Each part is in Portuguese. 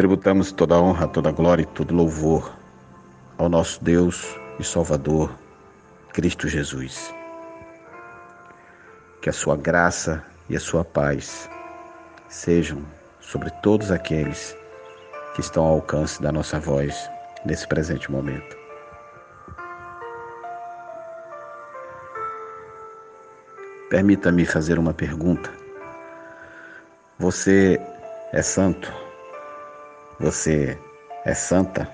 Tributamos toda a honra, toda glória e todo louvor ao nosso Deus e Salvador, Cristo Jesus. Que a sua graça e a sua paz sejam sobre todos aqueles que estão ao alcance da nossa voz nesse presente momento. Permita-me fazer uma pergunta. Você é santo? Você é santa?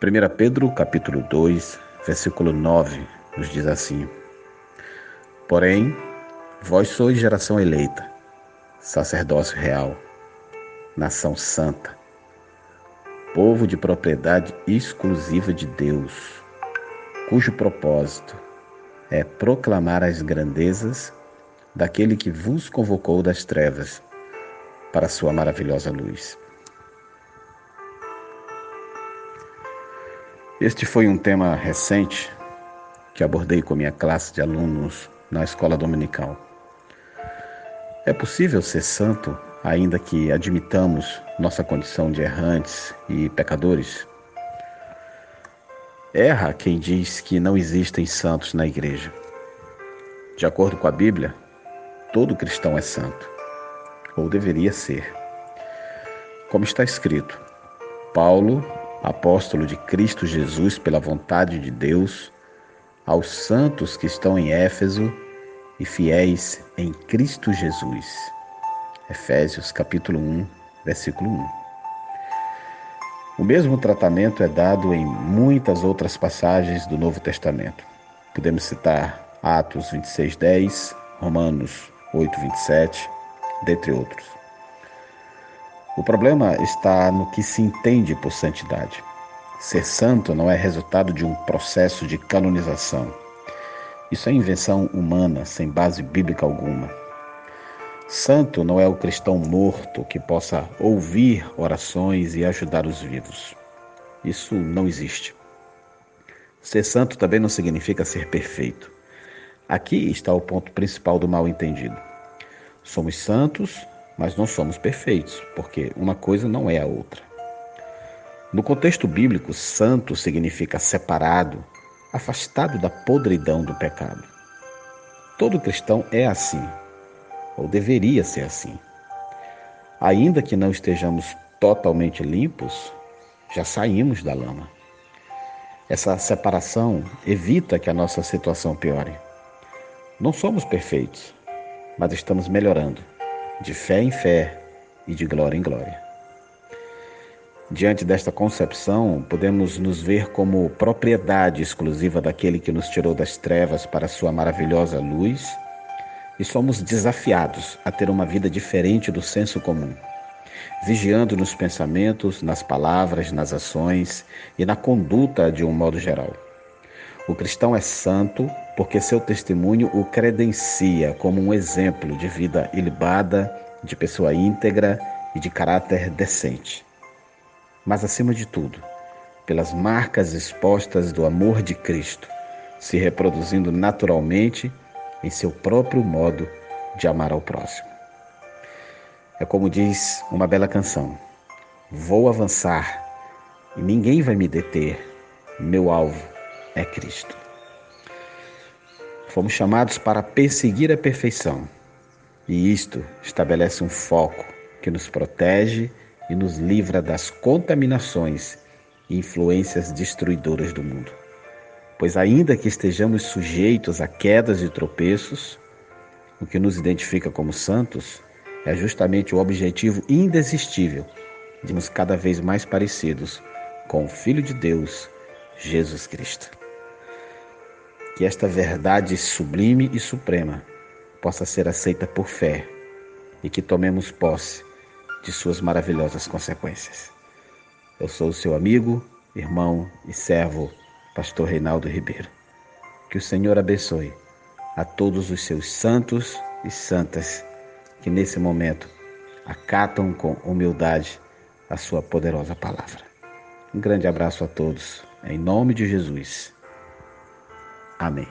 1 Pedro capítulo 2, versículo 9, nos diz assim: Porém, vós sois geração eleita, sacerdócio real, nação santa, povo de propriedade exclusiva de Deus, cujo propósito é proclamar as grandezas daquele que vos convocou das trevas para sua maravilhosa luz. Este foi um tema recente que abordei com minha classe de alunos na escola dominical. É possível ser santo ainda que admitamos nossa condição de errantes e pecadores? Erra quem diz que não existem santos na igreja. De acordo com a Bíblia, todo cristão é santo, ou deveria ser. Como está escrito, Paulo apóstolo de Cristo Jesus pela vontade de Deus, aos santos que estão em Éfeso e fiéis em Cristo Jesus. Efésios capítulo 1, versículo 1. O mesmo tratamento é dado em muitas outras passagens do Novo Testamento. Podemos citar Atos 26:10, Romanos 8:27, dentre outros. O problema está no que se entende por santidade. Ser santo não é resultado de um processo de canonização. Isso é invenção humana, sem base bíblica alguma. Santo não é o cristão morto que possa ouvir orações e ajudar os vivos. Isso não existe. Ser santo também não significa ser perfeito. Aqui está o ponto principal do mal entendido. Somos santos mas não somos perfeitos, porque uma coisa não é a outra. No contexto bíblico, santo significa separado, afastado da podridão do pecado. Todo cristão é assim, ou deveria ser assim. Ainda que não estejamos totalmente limpos, já saímos da lama. Essa separação evita que a nossa situação piore. Não somos perfeitos, mas estamos melhorando de fé em fé e de glória em glória. Diante desta concepção, podemos nos ver como propriedade exclusiva daquele que nos tirou das trevas para sua maravilhosa luz e somos desafiados a ter uma vida diferente do senso comum, vigiando nos pensamentos, nas palavras, nas ações e na conduta de um modo geral. O cristão é santo porque seu testemunho o credencia como um exemplo de vida ilibada, de pessoa íntegra e de caráter decente. Mas, acima de tudo, pelas marcas expostas do amor de Cristo, se reproduzindo naturalmente em seu próprio modo de amar ao próximo. É como diz uma bela canção: Vou avançar e ninguém vai me deter, meu alvo é Cristo. Fomos chamados para perseguir a perfeição, e isto estabelece um foco que nos protege e nos livra das contaminações e influências destruidoras do mundo. Pois, ainda que estejamos sujeitos a quedas e tropeços, o que nos identifica como santos é justamente o objetivo indesistível de sermos cada vez mais parecidos com o Filho de Deus, Jesus Cristo que esta verdade sublime e suprema possa ser aceita por fé e que tomemos posse de suas maravilhosas consequências. Eu sou o seu amigo, irmão e servo, Pastor Reinaldo Ribeiro. Que o Senhor abençoe a todos os seus santos e santas que nesse momento acatam com humildade a sua poderosa palavra. Um grande abraço a todos, em nome de Jesus. Amén.